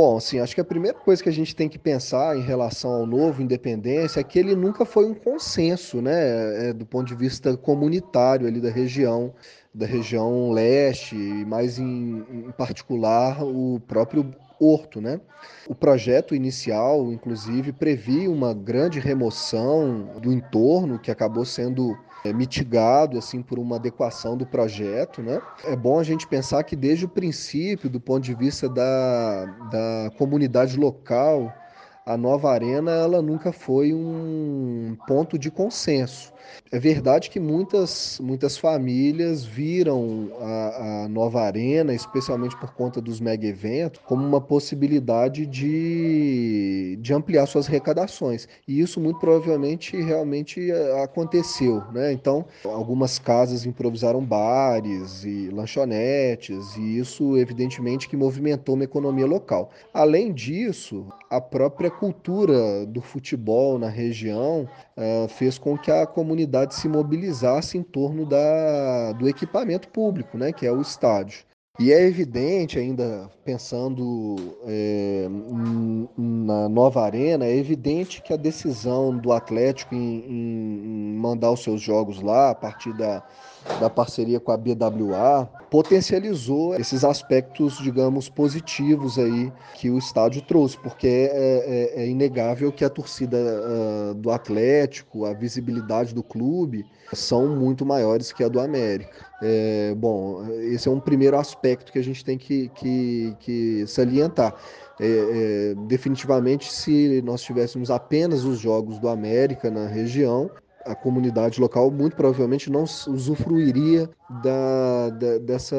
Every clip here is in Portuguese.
Bom, assim, acho que a primeira coisa que a gente tem que pensar em relação ao novo Independência é que ele nunca foi um consenso, né, é, do ponto de vista comunitário ali da região, da região leste, mais em, em particular o próprio Horto, né? O projeto inicial, inclusive, previa uma grande remoção do entorno que acabou sendo é, mitigado assim por uma adequação do projeto, né? É bom a gente pensar que desde o princípio, do ponto de vista da, da comunidade local, a nova arena ela nunca foi um ponto de consenso. É verdade que muitas, muitas famílias viram a, a nova arena, especialmente por conta dos mega eventos, como uma possibilidade de, de ampliar suas arrecadações. E isso muito provavelmente realmente eh, aconteceu. Né? Então, algumas casas improvisaram bares e lanchonetes, e isso evidentemente que movimentou uma economia local. Além disso, a própria cultura do futebol na região uh, fez com que a comunidade se mobilizasse em torno da, do equipamento público, né, que é o estádio. E é evidente, ainda pensando é, na nova arena, é evidente que a decisão do Atlético em, em, mandar os seus jogos lá, a partir da, da parceria com a BWA, potencializou esses aspectos, digamos, positivos aí que o estádio trouxe, porque é, é, é inegável que a torcida uh, do Atlético, a visibilidade do clube, são muito maiores que a do América. É, bom, esse é um primeiro aspecto que a gente tem que, que, que salientar. É, é, definitivamente, se nós tivéssemos apenas os jogos do América na região, a comunidade local muito provavelmente não usufruiria da, da, dessa,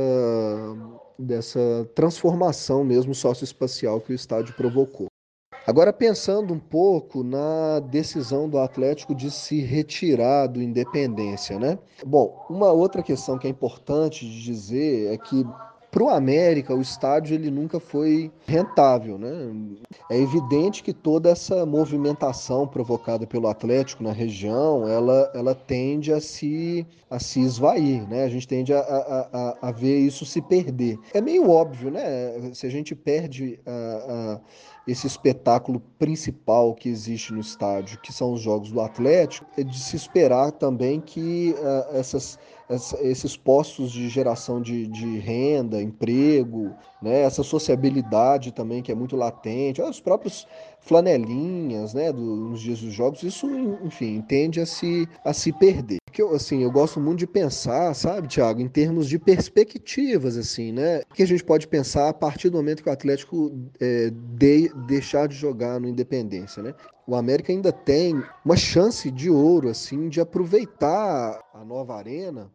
dessa transformação mesmo socioespacial que o estádio provocou. Agora, pensando um pouco na decisão do Atlético de se retirar do Independência, né? Bom, uma outra questão que é importante de dizer é que para o América, o estádio ele nunca foi rentável. Né? É evidente que toda essa movimentação provocada pelo Atlético na região, ela, ela tende a se, a se esvair. Né? A gente tende a, a, a, ver isso se perder. É meio óbvio, né? se a gente perde a, a esse espetáculo principal que existe no estádio, que são os jogos do Atlético, é de se esperar também que uh, essas esses postos de geração de, de renda, emprego, né, essa sociabilidade também que é muito latente, os próprios flanelinhas né, do, nos dias dos jogos, isso, enfim, tende a se, a se perder. Que eu, assim, eu gosto muito de pensar, sabe, Tiago, em termos de perspectivas, assim, né? que a gente pode pensar a partir do momento que o Atlético é, de, deixar de jogar no Independência, né? O América ainda tem uma chance de ouro, assim, de aproveitar a nova arena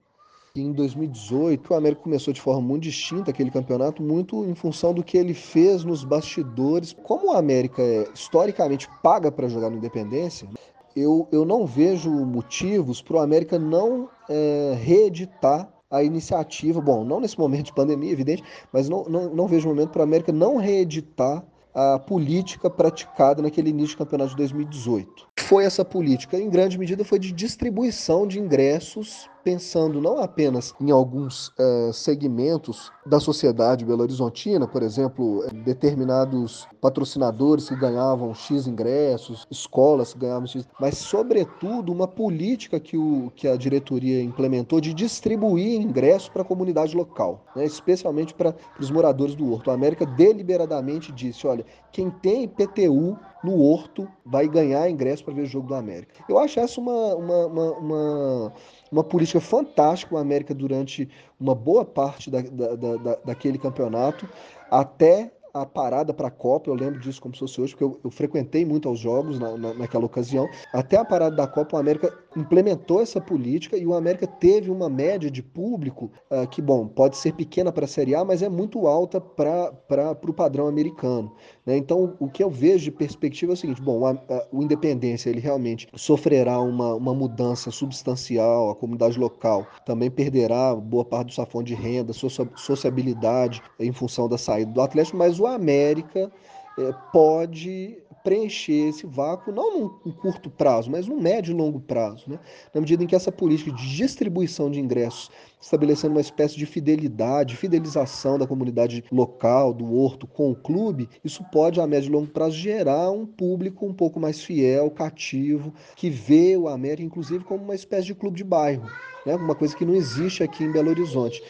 em 2018, o América começou de forma muito distinta aquele campeonato, muito em função do que ele fez nos bastidores. Como o América é, historicamente paga para jogar no Independência, eu, eu não vejo motivos para o América não é, reeditar a iniciativa. Bom, não nesse momento de pandemia, evidente, mas não, não, não vejo momento para o América não reeditar a política praticada naquele início de campeonato de 2018. Foi essa política? Em grande medida foi de distribuição de ingressos pensando não apenas em alguns uh, segmentos da sociedade belo-horizontina, por exemplo, determinados patrocinadores que ganhavam X ingressos, escolas que ganhavam X, mas, sobretudo, uma política que, o, que a diretoria implementou de distribuir ingressos para a comunidade local, né? especialmente para os moradores do Horto. A América deliberadamente disse: olha, quem tem IPTU no Horto vai ganhar ingresso para ver o jogo do América. Eu acho essa uma, uma, uma, uma uma política fantástica o América durante uma boa parte da, da, da, daquele campeonato, até a parada para a Copa, eu lembro disso como se fosse hoje, porque eu, eu frequentei muito aos jogos na, na, naquela ocasião. Até a parada da Copa, o América implementou essa política e o América teve uma média de público uh, que, bom, pode ser pequena para a Série A, mas é muito alta para o padrão americano. Né? Então, o que eu vejo de perspectiva é o seguinte: bom, a, a, o Independência ele realmente sofrerá uma, uma mudança substancial, a comunidade local também perderá boa parte do safão de renda, sua sociabilidade em função da saída do Atlético, mas o América é, pode preencher esse vácuo, não num curto prazo, mas num médio e longo prazo. Né? Na medida em que essa política de distribuição de ingressos, estabelecendo uma espécie de fidelidade, fidelização da comunidade local, do horto com o clube, isso pode, a médio e longo prazo, gerar um público um pouco mais fiel, cativo, que vê o América, inclusive, como uma espécie de clube de bairro, né? uma coisa que não existe aqui em Belo Horizonte.